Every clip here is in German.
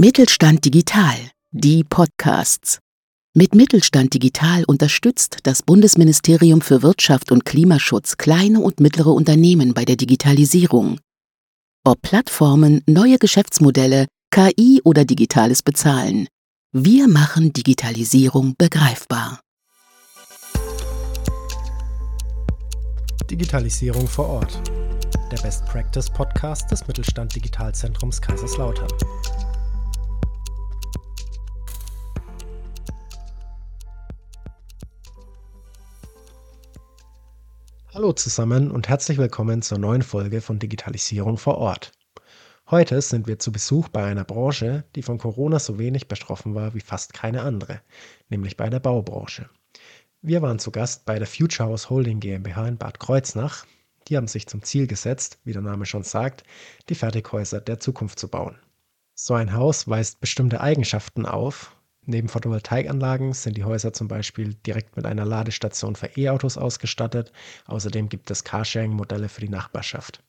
Mittelstand Digital, die Podcasts. Mit Mittelstand Digital unterstützt das Bundesministerium für Wirtschaft und Klimaschutz kleine und mittlere Unternehmen bei der Digitalisierung. Ob Plattformen, neue Geschäftsmodelle, KI oder digitales Bezahlen. Wir machen Digitalisierung begreifbar. Digitalisierung vor Ort. Der Best Practice Podcast des Mittelstand Digitalzentrums Kaiserslautern. Hallo zusammen und herzlich willkommen zur neuen Folge von Digitalisierung vor Ort. Heute sind wir zu Besuch bei einer Branche, die von Corona so wenig betroffen war wie fast keine andere, nämlich bei der Baubranche. Wir waren zu Gast bei der Future House Holding GmbH in Bad Kreuznach. Die haben sich zum Ziel gesetzt, wie der Name schon sagt, die Fertighäuser der Zukunft zu bauen. So ein Haus weist bestimmte Eigenschaften auf, Neben Photovoltaikanlagen sind die Häuser zum Beispiel direkt mit einer Ladestation für E-Autos ausgestattet. Außerdem gibt es Carsharing-Modelle für die Nachbarschaft.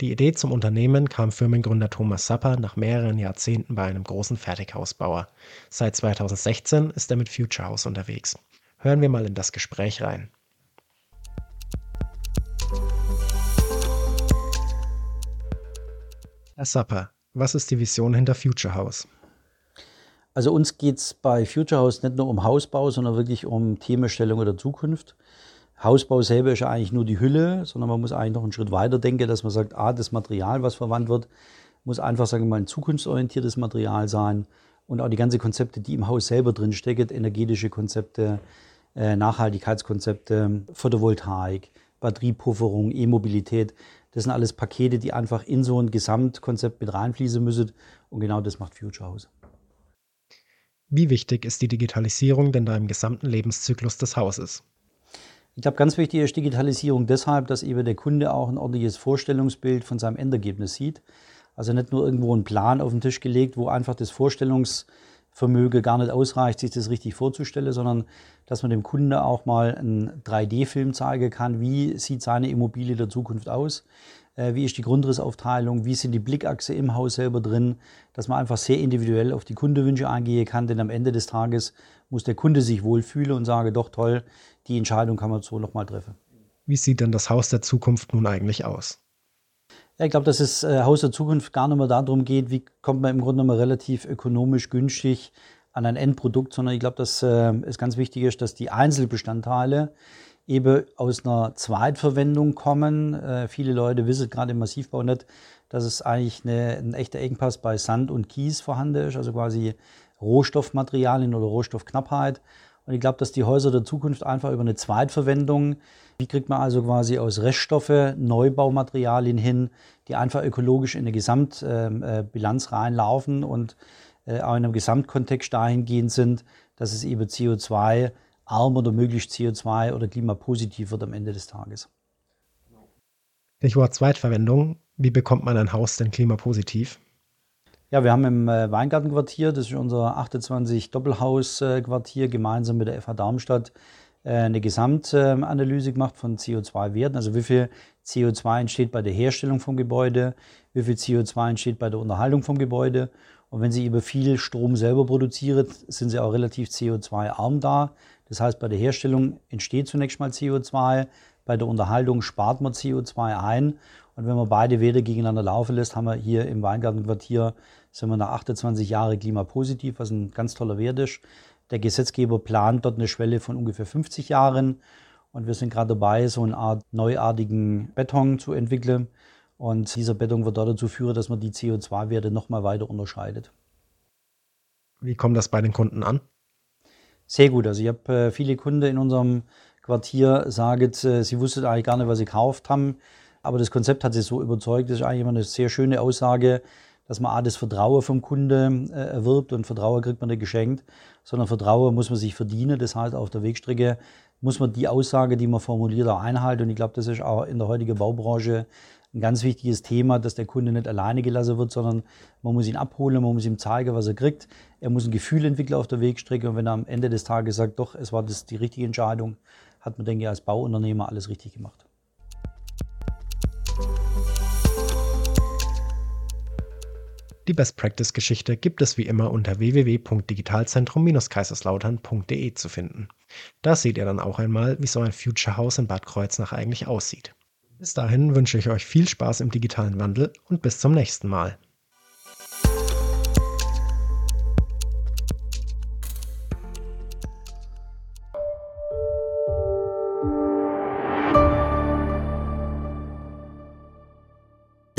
Die Idee zum Unternehmen kam Firmengründer Thomas Sapper nach mehreren Jahrzehnten bei einem großen Fertighausbauer. Seit 2016 ist er mit Future House unterwegs. Hören wir mal in das Gespräch rein. Herr Sapper, was ist die Vision hinter Future House? Also uns geht es bei Future House nicht nur um Hausbau, sondern wirklich um Themenstellung der Zukunft. Hausbau selber ist ja eigentlich nur die Hülle, sondern man muss eigentlich noch einen Schritt weiter denken, dass man sagt, ah, das Material, was verwandt wird, muss einfach, sagen wir mal, ein zukunftsorientiertes Material sein und auch die ganzen Konzepte, die im Haus selber drin stecken, energetische Konzepte, äh, Nachhaltigkeitskonzepte, Photovoltaik, Batteriepufferung, E-Mobilität, das sind alles Pakete, die einfach in so ein Gesamtkonzept mit reinfließen müssen und genau das macht Future House. Wie wichtig ist die Digitalisierung denn da im gesamten Lebenszyklus des Hauses? Ich glaube, ganz wichtig ist Digitalisierung deshalb, dass eben der Kunde auch ein ordentliches Vorstellungsbild von seinem Endergebnis sieht. Also nicht nur irgendwo ein Plan auf den Tisch gelegt, wo einfach das Vorstellungsvermögen gar nicht ausreicht, sich das richtig vorzustellen, sondern dass man dem Kunde auch mal einen 3D-Film zeigen kann, wie sieht seine Immobilie der Zukunft aus, äh, wie ist die Grundrissaufteilung, wie sind die Blickachse im Haus selber drin, dass man einfach sehr individuell auf die Kundewünsche eingehen kann, denn am Ende des Tages muss der Kunde sich wohlfühlen und sage, doch toll, die Entscheidung kann man so nochmal treffen. Wie sieht denn das Haus der Zukunft nun eigentlich aus? Ja, ich glaube, dass es äh, Haus der Zukunft gar nicht mehr darum geht, wie kommt man im Grunde mal relativ ökonomisch günstig an ein Endprodukt, sondern ich glaube, dass äh, es ganz wichtig ist, dass die Einzelbestandteile eben aus einer Zweitverwendung kommen. Äh, viele Leute wissen gerade im Massivbau nicht, dass es eigentlich eine, ein echter Engpass bei Sand und Kies vorhanden ist, also quasi Rohstoffmaterialien oder Rohstoffknappheit. Und ich glaube, dass die Häuser der Zukunft einfach über eine Zweitverwendung, wie kriegt man also quasi aus Reststoffe Neubaumaterialien hin, die einfach ökologisch in eine Gesamtbilanz ähm, äh, reinlaufen und äh, auch in einem Gesamtkontext dahingehend sind, dass es eben CO2 arm oder möglichst CO2 oder klimapositiv wird am Ende des Tages. Stichwort Zweitverwendung. Wie bekommt man ein Haus denn klimapositiv? Ja, wir haben im äh, Weingartenquartier, das ist unser 28 Doppelhausquartier, gemeinsam mit der FH Darmstadt äh, eine Gesamtanalyse gemacht von CO2-Werten. Also wie viel CO2 entsteht bei der Herstellung vom Gebäude, wie viel CO2 entsteht bei der Unterhaltung vom Gebäude. Und wenn Sie über viel Strom selber produzieren, sind Sie auch relativ CO2-arm da. Das heißt, bei der Herstellung entsteht zunächst mal CO2, bei der Unterhaltung spart man CO2 ein. Und wenn man beide Werte gegeneinander laufen lässt, haben wir hier im Weingartenquartier, sind wir nach 28 Jahren klimapositiv, was ein ganz toller Wert ist. Der Gesetzgeber plant dort eine Schwelle von ungefähr 50 Jahren. Und wir sind gerade dabei, so eine Art neuartigen Beton zu entwickeln. Und dieser Beton wird dazu führen, dass man die CO2-Werte nochmal weiter unterscheidet. Wie kommt das bei den Kunden an? Sehr gut. Also ich habe äh, viele Kunden in unserem Quartier sagen, äh, sie wussten eigentlich gar nicht, was sie gekauft haben. Aber das Konzept hat sie so überzeugt. Das ist eigentlich immer eine sehr schöne Aussage, dass man A, das Vertrauen vom Kunde äh, erwirbt und Vertrauen kriegt man nicht geschenkt, sondern Vertrauen muss man sich verdienen. Das heißt, auf der Wegstrecke muss man die Aussage, die man formuliert, auch einhalten. Und ich glaube, das ist auch in der heutigen Baubranche ein ganz wichtiges Thema, dass der Kunde nicht alleine gelassen wird, sondern man muss ihn abholen, man muss ihm zeigen, was er kriegt. Er muss ein Gefühl entwickeln auf der Wegstrecke und wenn er am Ende des Tages sagt, doch, es war das die richtige Entscheidung, hat man, denke ich, als Bauunternehmer alles richtig gemacht. Die Best Practice Geschichte gibt es wie immer unter www.digitalzentrum-kaiserslautern.de zu finden. Da seht ihr dann auch einmal, wie so ein Future House in Bad Kreuznach eigentlich aussieht. Bis dahin wünsche ich euch viel Spaß im digitalen Wandel und bis zum nächsten Mal.